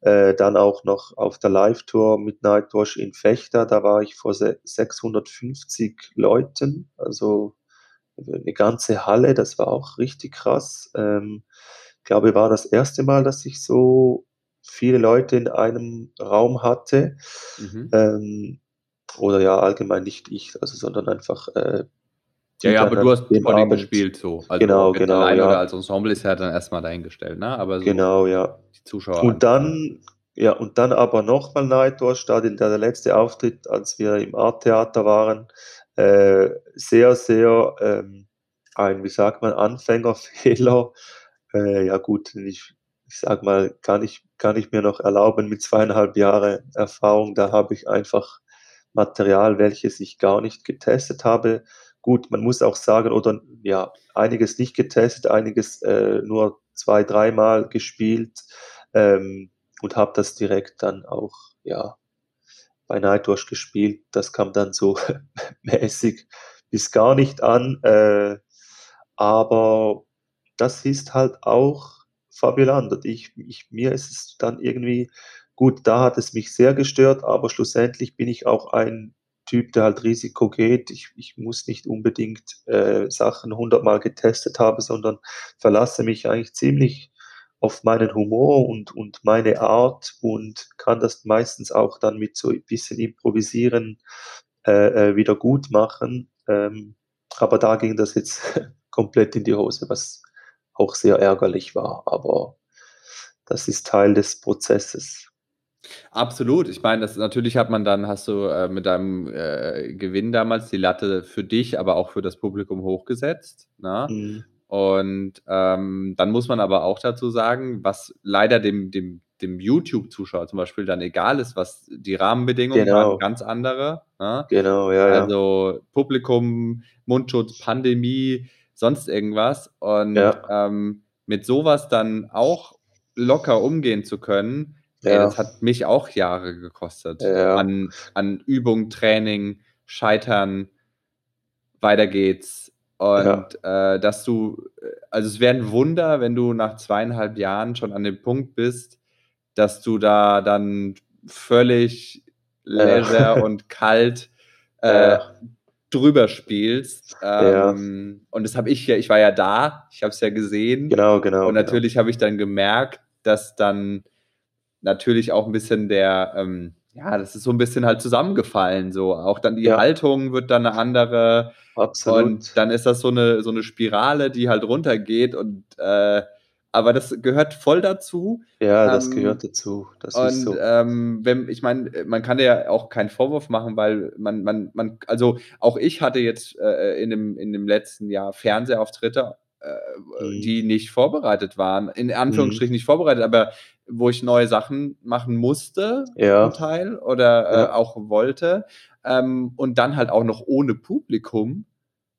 Äh, dann auch noch auf der Live-Tour mit Nightwash in Fechter, da war ich vor 650 Leuten, also eine ganze Halle, das war auch richtig krass. Ähm, ich glaube, war das erste Mal, dass ich so viele Leute in einem Raum hatte. Mhm. Ähm, oder ja, allgemein nicht ich, also, sondern einfach äh, ja, ja, aber du hast vor dem gespielt so. Also genau, genau. Allein ja. oder als Ensemble ist ja dann erstmal dahingestellt, ne? Aber so genau, ja. Die Zuschauer. Und dann, ja, und dann aber nochmal da der, der letzte Auftritt, als wir im Art Theater waren, äh, sehr, sehr ähm, ein, wie sagt man, Anfängerfehler. Äh, ja gut, ich, ich sag mal, kann ich, kann ich mir noch erlauben mit zweieinhalb Jahren Erfahrung, da habe ich einfach Material, welches ich gar nicht getestet habe, Gut, man muss auch sagen, oder ja, einiges nicht getestet, einiges äh, nur zwei, dreimal gespielt ähm, und habe das direkt dann auch, ja, bei Nightwash gespielt. Das kam dann so mäßig bis gar nicht an. Äh, aber das ist halt auch Fabuland. Ich, ich, mir ist es dann irgendwie, gut, da hat es mich sehr gestört, aber schlussendlich bin ich auch ein Typ, der halt Risiko geht. Ich, ich muss nicht unbedingt äh, Sachen hundertmal getestet haben, sondern verlasse mich eigentlich ziemlich auf meinen Humor und, und meine Art und kann das meistens auch dann mit so ein bisschen Improvisieren äh, äh wieder gut machen. Ähm, aber da ging das jetzt komplett in die Hose, was auch sehr ärgerlich war. Aber das ist Teil des Prozesses. Absolut. Ich meine, das natürlich hat man dann hast du, äh, mit deinem, äh, Gewinn damals die Latte für dich, aber auch für das Publikum hochgesetzt, ne? Mhm. Und, ähm, dann muss man aber auch dazu sagen, was leider dem dem dem YouTube-Zuschauer zum Beispiel dann egal ist, was die Rahmenbedingungen Genau. waren ganz andere. Ne? Genau, ja, ja. Also Publikum, Mundschutz, Pandemie, sonst irgendwas. Und Ja. ähm, mit sowas dann auch locker umgehen zu können, ey, Ja. das hat mich auch Jahre gekostet. Ja. An, an Übung, Training, Scheitern, weiter geht's. Und äh, dass du, äh, also es wäre ein Wunder, wenn du nach zweieinhalb Jahren schon an dem Punkt bist, dass du da dann völlig Ja. leger und kalt äh, Ja. drüber spielst. Ja. Ähm, Und das habe ich ja, ich war ja da, ich habe es ja gesehen. Genau, genau. Und natürlich habe ich dann gemerkt, dass dann natürlich auch ein bisschen der, ähm, ja, das ist so ein bisschen halt zusammengefallen. So auch dann die Ja. Haltung wird dann eine andere. Absolut. Und dann ist das so eine, so eine Spirale, die halt runtergeht. Und äh, aber das gehört voll dazu. ja, das ähm, gehört dazu. Das ist Und so. ähm, wenn, ich meine, man kann ja auch keinen Vorwurf machen, weil man, man, man, also auch ich hatte jetzt äh, in, dem, in dem letzten Jahr Fernsehauftritte, äh, Mhm. die nicht vorbereitet waren, in Anführungsstrichen nicht vorbereitet, aber wo ich neue Sachen machen musste, Ja. zum Teil, oder äh, Ja. auch wollte. Ähm, und dann halt auch noch ohne Publikum.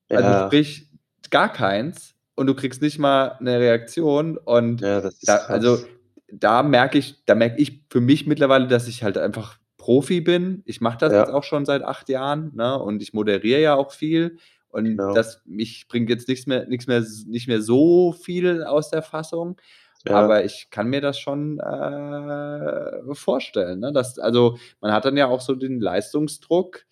Also Ja, sprich, gar keins. Und du kriegst nicht mal eine Reaktion. Und ja, da, also da merke ich, da merke ich für mich mittlerweile, dass ich halt einfach Profi bin. Ich mache das Ja. jetzt auch schon seit acht Jahren, ne? Und ich moderiere ja auch viel. Und Genau. das mich bringt jetzt nichts mehr, nichts mehr, nicht mehr so viel aus der Fassung. ja. Aber ich kann mir das schon äh, vorstellen. Ne? Dass, also man hat dann ja auch so den Leistungsdruck,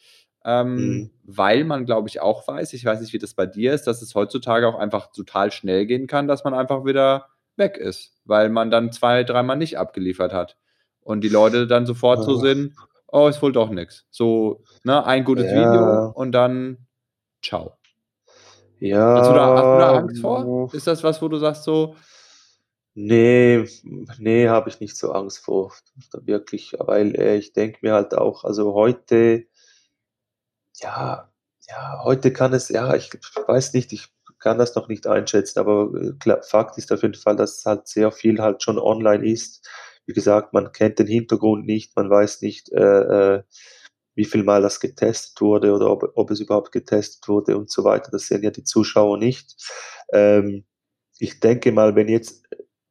ähm, Mhm. weil man, glaube ich, auch weiß, ich weiß nicht, wie das bei dir ist, dass es heutzutage auch einfach total schnell gehen kann, dass man einfach wieder weg ist, weil man dann zwei, dreimal nicht abgeliefert hat. Und die Leute dann sofort so Ja. sind, oh, ist wohl doch nichts. So, ne, ein gutes Ja. Video und dann ciao. ja. Hast du, da, hast du da Angst vor? Ist das was, wo du sagst so, Nee, nee, habe ich nicht so Angst vor, wirklich, weil äh, ich denke mir halt auch, also heute, ja, ja, heute kann es, ja, ich weiß nicht, ich kann das noch nicht einschätzen, aber äh, klar, Fakt ist auf jeden Fall, dass halt sehr viel halt schon online ist. Wie gesagt, man kennt den Hintergrund nicht, man weiß nicht, äh, äh, wie viel Mal das getestet wurde oder ob, ob es überhaupt getestet wurde und so weiter. Das sehen ja die Zuschauer nicht. Ähm, ich denke mal, wenn jetzt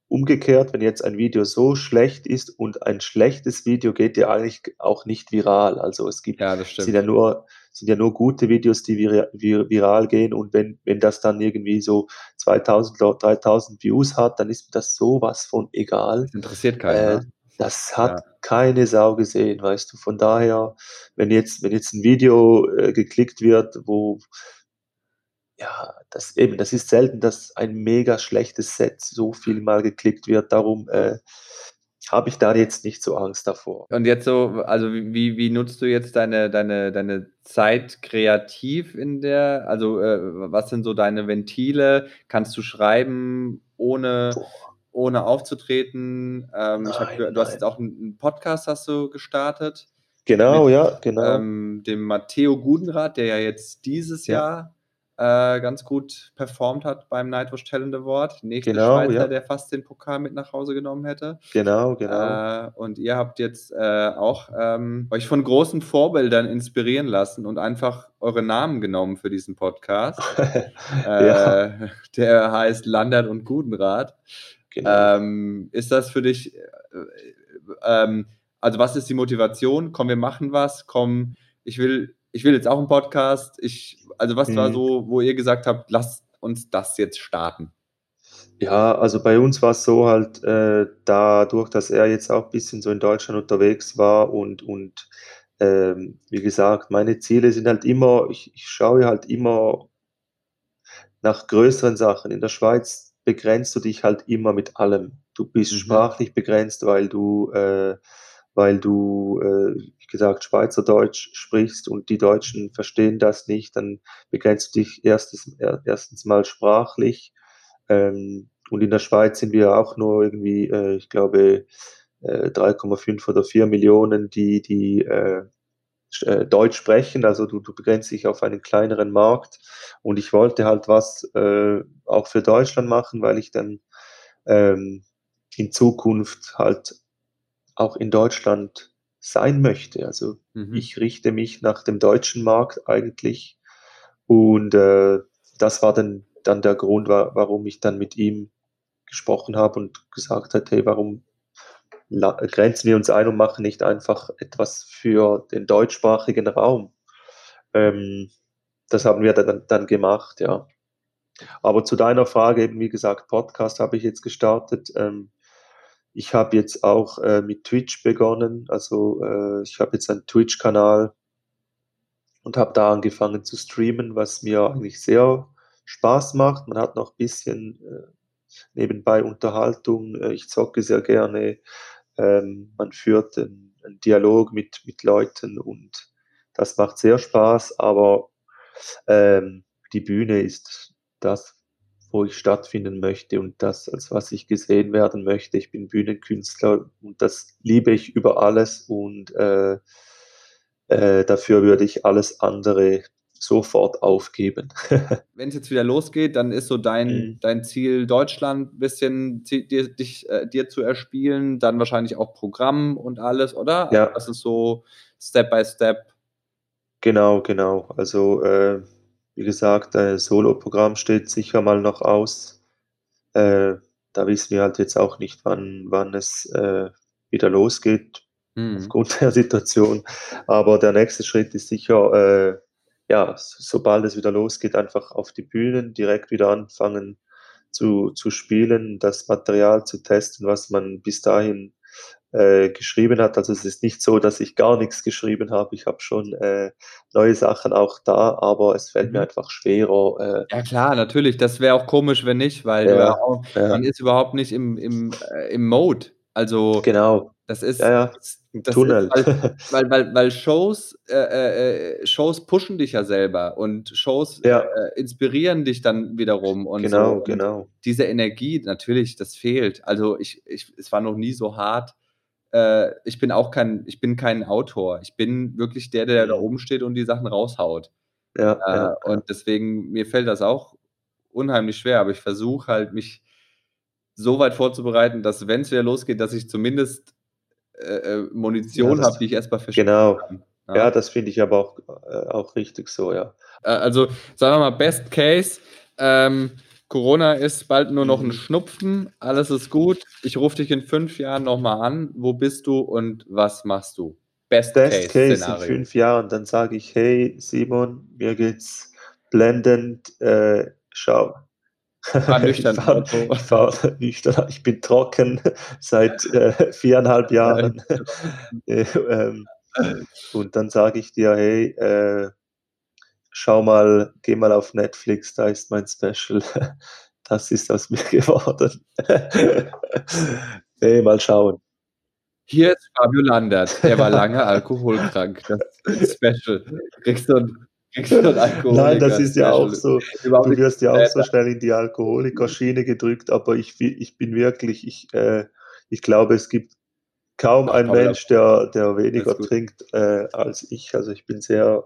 umgekehrt, wenn jetzt ein Video so schlecht ist und ein schlechtes Video geht ja eigentlich auch nicht viral. Also es gibt ja, sind ja nur sind ja nur gute Videos, die vira vir viral gehen und wenn wenn das dann irgendwie so 2000 oder 3000 Views hat, dann ist mir das sowas von egal. Das interessiert keinen. Äh? Das hat Ja. keine Sau gesehen, weißt du. Von daher, wenn jetzt wenn jetzt ein Video äh, geklickt wird, wo ja, das eben, das ist selten, dass ein mega schlechtes Set so viel mal geklickt wird. Darum äh, habe ich da jetzt nicht so Angst davor. Und jetzt so, also wie, wie- nutzt du jetzt deine, deine, deine Zeit kreativ in der, also äh, was sind so deine Ventile? Kannst du schreiben, ohne, Boah. Ohne aufzutreten? Ähm, ich hab, Nein, gehört, du hast jetzt auch einen Podcast hast du gestartet, Genau, Mit, ja, genau. ähm, dem Matteo Gudenrath, der ja jetzt dieses Ja. Jahr äh, ganz gut performt hat beim Nightwatch Talent Award. Nächste Genau, Schweizer, ja. der fast den Pokal mit nach Hause genommen hätte. Genau, genau. Äh, und ihr habt jetzt äh, auch ähm, euch von großen Vorbildern inspirieren lassen und einfach eure Namen genommen für diesen Podcast. Äh, ja, Der heißt Landert und Gudenrat. Genau. Ähm, ist das für dich, äh, ähm, also was ist die Motivation? Komm, wir machen was. Komm, ich will, ich will jetzt auch einen Podcast. Ich, also was war Mhm. so, wo ihr gesagt habt, lasst uns das jetzt starten? Ja, also bei uns war es so halt, äh, dadurch, dass er jetzt auch ein bisschen so in Deutschland unterwegs war und, und ähm, wie gesagt, meine Ziele sind halt immer, ich, ich schaue halt immer nach größeren Sachen. In der Schweiz begrenzt du dich halt immer mit allem. Du bist Mhm. sprachlich begrenzt, weil du, äh, weil du, äh, wie gesagt, Schweizerdeutsch sprichst und die Deutschen verstehen das nicht, dann begrenzt du dich erstes, er, erstens mal sprachlich. Ähm, und in der Schweiz sind wir auch nur irgendwie, äh, ich glaube, äh, 3,5 oder 4 Millionen, die, die äh, äh, Deutsch sprechen. Also du, du begrenzt dich auf einen kleineren Markt. Und ich wollte halt was äh, auch für Deutschland machen, weil ich dann ähm, in Zukunft halt auch in Deutschland sein möchte. Also Mhm. ich richte mich nach dem deutschen Markt eigentlich und, äh, das war dann dann der Grund, wa warum ich dann mit ihm gesprochen habe und gesagt hat: „Hey, warum grenzen wir uns ein und machen nicht einfach etwas für den deutschsprachigen Raum?“ Ähm, das haben wir dann dann gemacht, ja. Aber zu deiner Frage eben, wie gesagt, Podcast habe ich jetzt gestartet. Ähm, ich habe jetzt auch, äh, mit Twitch begonnen. Also, äh, ich habe jetzt einen Twitch-Kanal und habe da angefangen zu streamen, was mir eigentlich sehr Spaß macht. Man hat noch bisschen, äh, nebenbei Unterhaltung. Äh, ich zocke sehr gerne. Ähm, man führt 'n 'n Dialog mit mit Leuten und das macht sehr Spaß, aber, ähm, die Bühne ist das, wo ich stattfinden möchte und das, als was ich gesehen werden möchte. Ich bin Bühnenkünstler und das liebe ich über alles und, äh, äh, dafür würde ich alles andere sofort aufgeben. Wenn's jetzt wieder losgeht, dann ist so dein Mhm. dein Ziel Deutschland bisschen zi dir dich äh, dir zu erspielen, dann wahrscheinlich auch Programm und alles, oder? Also, Ja. das ist so Step by Step. Genau, genau. Also, äh, wie gesagt, äh, Soloprogramm steht sicher mal noch aus. Äh, da wissen wir halt jetzt auch nicht, wann wann es, äh, wieder losgeht Mhm. aufgrund der Situation. Aber der nächste Schritt ist sicher, äh, ja, sobald es wieder losgeht, einfach auf die Bühnen direkt wieder anfangen zu zu spielen, das Material zu testen, was man bis dahin, äh, geschrieben hat. Also, es ist nicht so, dass ich gar nix geschrieben habe. Ich habe schon, äh, neue Sachen auch da, aber es fällt mir Mhm. einfach schwerer, äh Ja klar, natürlich. Das wäre auch komisch, wenn nicht, weil Ja, auch ja. man ist überhaupt nicht im im äh, im Mode. Also, Genau. Das ist Ja, ja, das das ist Tunnel. halt weil weil weil Shows äh, äh, äh, Shows pushen dich ja selber und Shows, Ja. äh, inspirieren dich dann wiederum und so. Genau, Und genau. diese Energie, natürlich, das fehlt. Also, ich ich es war noch nie so hart. Äh, ich bin auch kein ich bin kein Autor. Ich bin wirklich der, der da Mhm. oben steht und die Sachen raushaut. Ja, Äh, ja, und deswegen mir fällt das auch unheimlich schwer, aber ich versuche halt, mich so weit vorzubereiten, dass wenn's wieder losgeht, dass ich zumindest, äh, äh, Ja, Munition das habe, die ich erst mal verschieben genau. kann, Ja, ja? das finde ich aber auch äh, auch richtig so, ja. Äh, also, sagen wir mal, Best Case, ähm, Corona ist bald nur noch 'n Mhm. Schnupfen, alles ist gut. Ich rufe dich in 5 Jahren noch mal an. Wo bist du und was machst du? Best Best Case Case in. 5 Jahren, dann sage ich: „Hey Simon, mir geht's blendend, äh, schau Ich nüchtern fahre Auto. ich fahre nüchtern ich bin trocken seit, äh, 4,5 Jahren.“ Äh, ähm, und dann sage ich dir: „Hey, äh, schau mal geh mal auf Netflix, da ist mein Special. Das ist aus mir geworden.“ Ne, mal schauen. Hier ist Fabio Landert. Er war lange alkoholkrank. Das Special. Kriegst du 'n kriegst du 'n Nein, das ist ja auch so du wirst ja auch so schnell in die Alkoholikerschiene gedrückt, aber ich ich bin wirklich ich äh, ich glaube, es gibt kaum einen. Mensch, der der weniger trinkt, äh, als ich. Also, ich bin sehr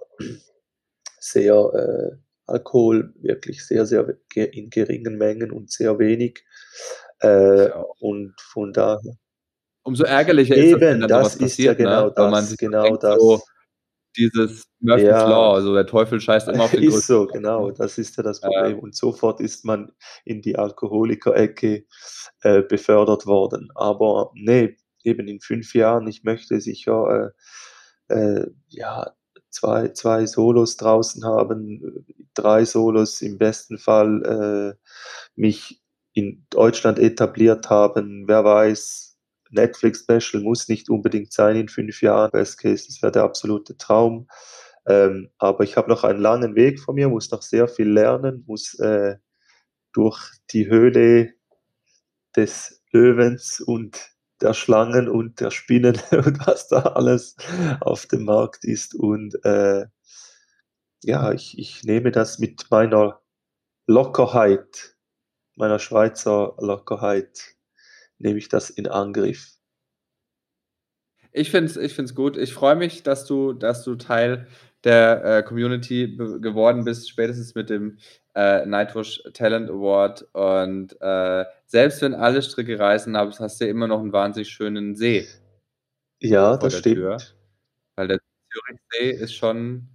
sehr, äh Alkohol wirklich sehr, sehr in geringen Mengen und sehr wenig. Äh, und von daher Umso ärgerlicher ist das, wenn Eben, dann das ist ja passiert, genau ne? Weil man das, so genau so das. Dieses Murphy's Ja. Law, so der Teufel scheißt immer auf den Ist so, genau, das ist ja das Problem. Und sofort ist man in die Alkoholikerecke, äh, befördert worden. Aber ne, eben in 5 Jahren, ich möchte sicher, äh, äh, ja, 2 2 Solos draußen haben, 3 Solos im besten Fall, äh, mich in Deutschland etabliert haben. Wer weiß, Netflix-Special muss nicht unbedingt sein in 5 Jahren. Best Case, das wäre der absolute Traum. Ähm, aber ich habe noch einen langen Weg vor mir, muss noch sehr viel lernen, muss, äh, durch die Höhle des Löwens und der Schlangen und der Spinnen und was da alles auf dem Markt ist. Und, äh, ja, ich ich nehme das mit meiner Lockerheit, meiner Schweizer Lockerheit nehme ich das in Angriff. Ich finde es ich finde es gut. Ich freue mich, dass du dass du Teil der, äh, Community geworden bist, spätestens mit dem, äh, Nightwash Talent Award. Und, äh, selbst wenn alle Stricke reißen, hast du immer noch 'n wahnsinnig schönen See. Ja, das stimmt. Tür. Weil der Zürichsee ist schon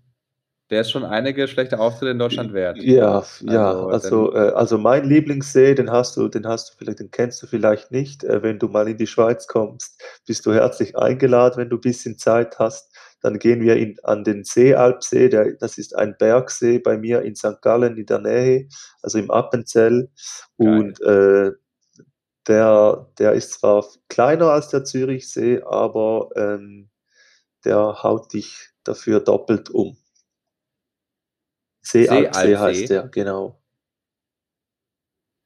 der ist schon einige schlechte Auftritte in Deutschland wert. Ja, f ja, Also, also, äh also mein Lieblingssee, den hast du den hast du vielleicht den kennst du vielleicht nicht. Äh, wenn du mal in die Schweiz kommst, bist du herzlich eingeladen, wenn du bisschen Zeit hast. Dann gehen wir in an den Seealpsee, der das ist ein Bergsee bei mir in St. Gallen in der Nähe, also im Appenzell. Geil. Und, äh, der der ist zwar kleiner als der Zürichsee, aber, ähm, der haut dich dafür doppelt um. Seealpsee heißt der, genau.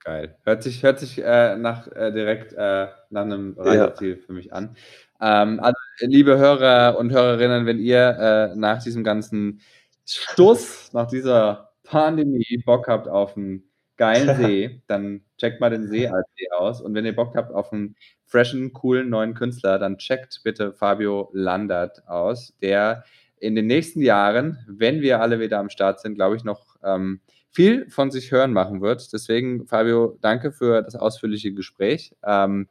Geil. Hört sich hört sich, äh, nach äh, direkt, äh, nach 'nem Ja. Reiseziel für mich an. Ähm, also, liebe Hörer und Hörerinnen, wenn ihr, äh, nach diesem ganzen Stuss, nach dieser Pandemie Bock habt auf 'n geilen See, dann checkt mal den Seealpsee aus. Und wenn ihr Bock habt auf 'n freshen, coolen neuen Künstler, dann checkt bitte Fabio Landert aus, der in den nächsten Jahren, wenn wir alle wieder am Start sind, glaube ich, noch, ähm, viel von sich hören machen wird. Deswegen, Fabio, danke für das ausführliche Gespräch. Ähm,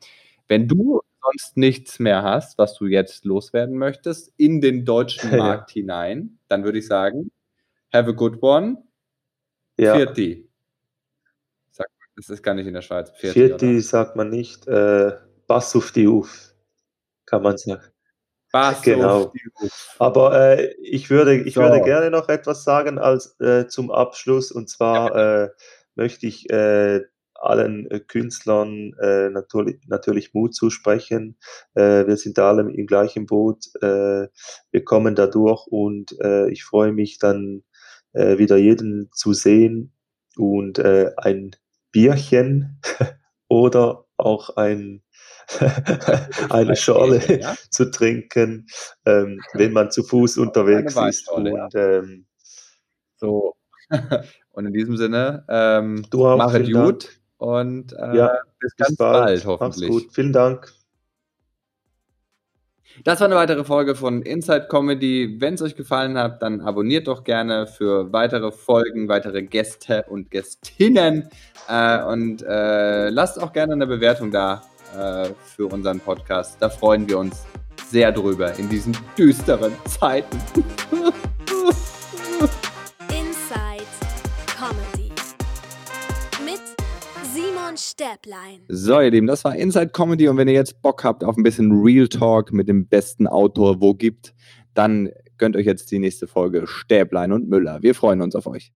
wenn du sonst nichts mehr hast, was du jetzt loswerden möchtest in den deutschen Ja. Markt hinein, dann würde ich sagen, have a good one. Ja. Sagt man das ist gar nicht in der Schweiz. Pfiat oder? sagt man nicht, äh, pass auf dich auf, kann man sagen. Pass Genau. Aber, äh, ich würde ich würde So. gerne noch etwas sagen als äh, zum Abschluss. Und zwar, äh, möchte ich, äh, allen, äh, Künstlern, äh, natürli natürlich Mut zusprechen. Wir sind da alle im gleichen Boot. Wir kommen da durch und, ich freue mich dann, wieder jeden zu sehen und, ein Bierchen oder auch ein eine Ein Schorle ja? zu trinken, ähm, wenn man zu Fuß Eine unterwegs ist. Und, ähm So. Und in diesem Sinne, ähm, Du auch, Dank. gut und, äh, Ja, bis bis ganz bald bald. Mach's hoffentlich. gut. Vielen Dank. Das war 'ne weitere Folge von Inside Comedy. Wenn's euch gefallen hat, dann abonniert doch gerne für weitere Folgen, weitere Gäste und Gästinnen, äh, und, äh, lasst auch gerne 'ne Bewertung da, äh, für unseren Podcast. Da freuen wir uns sehr drüber in diesen düsteren Zeiten. Inside Comedy mit Simon Stäblein. So, ihr Lieben, das war Inside Comedy und wenn ihr jetzt Bock habt auf ein bisschen Real Talk mit dem besten Autor, wo gibt, dann gönnt euch jetzt die nächste Folge Stäblein und Müller. Wir freuen uns auf euch.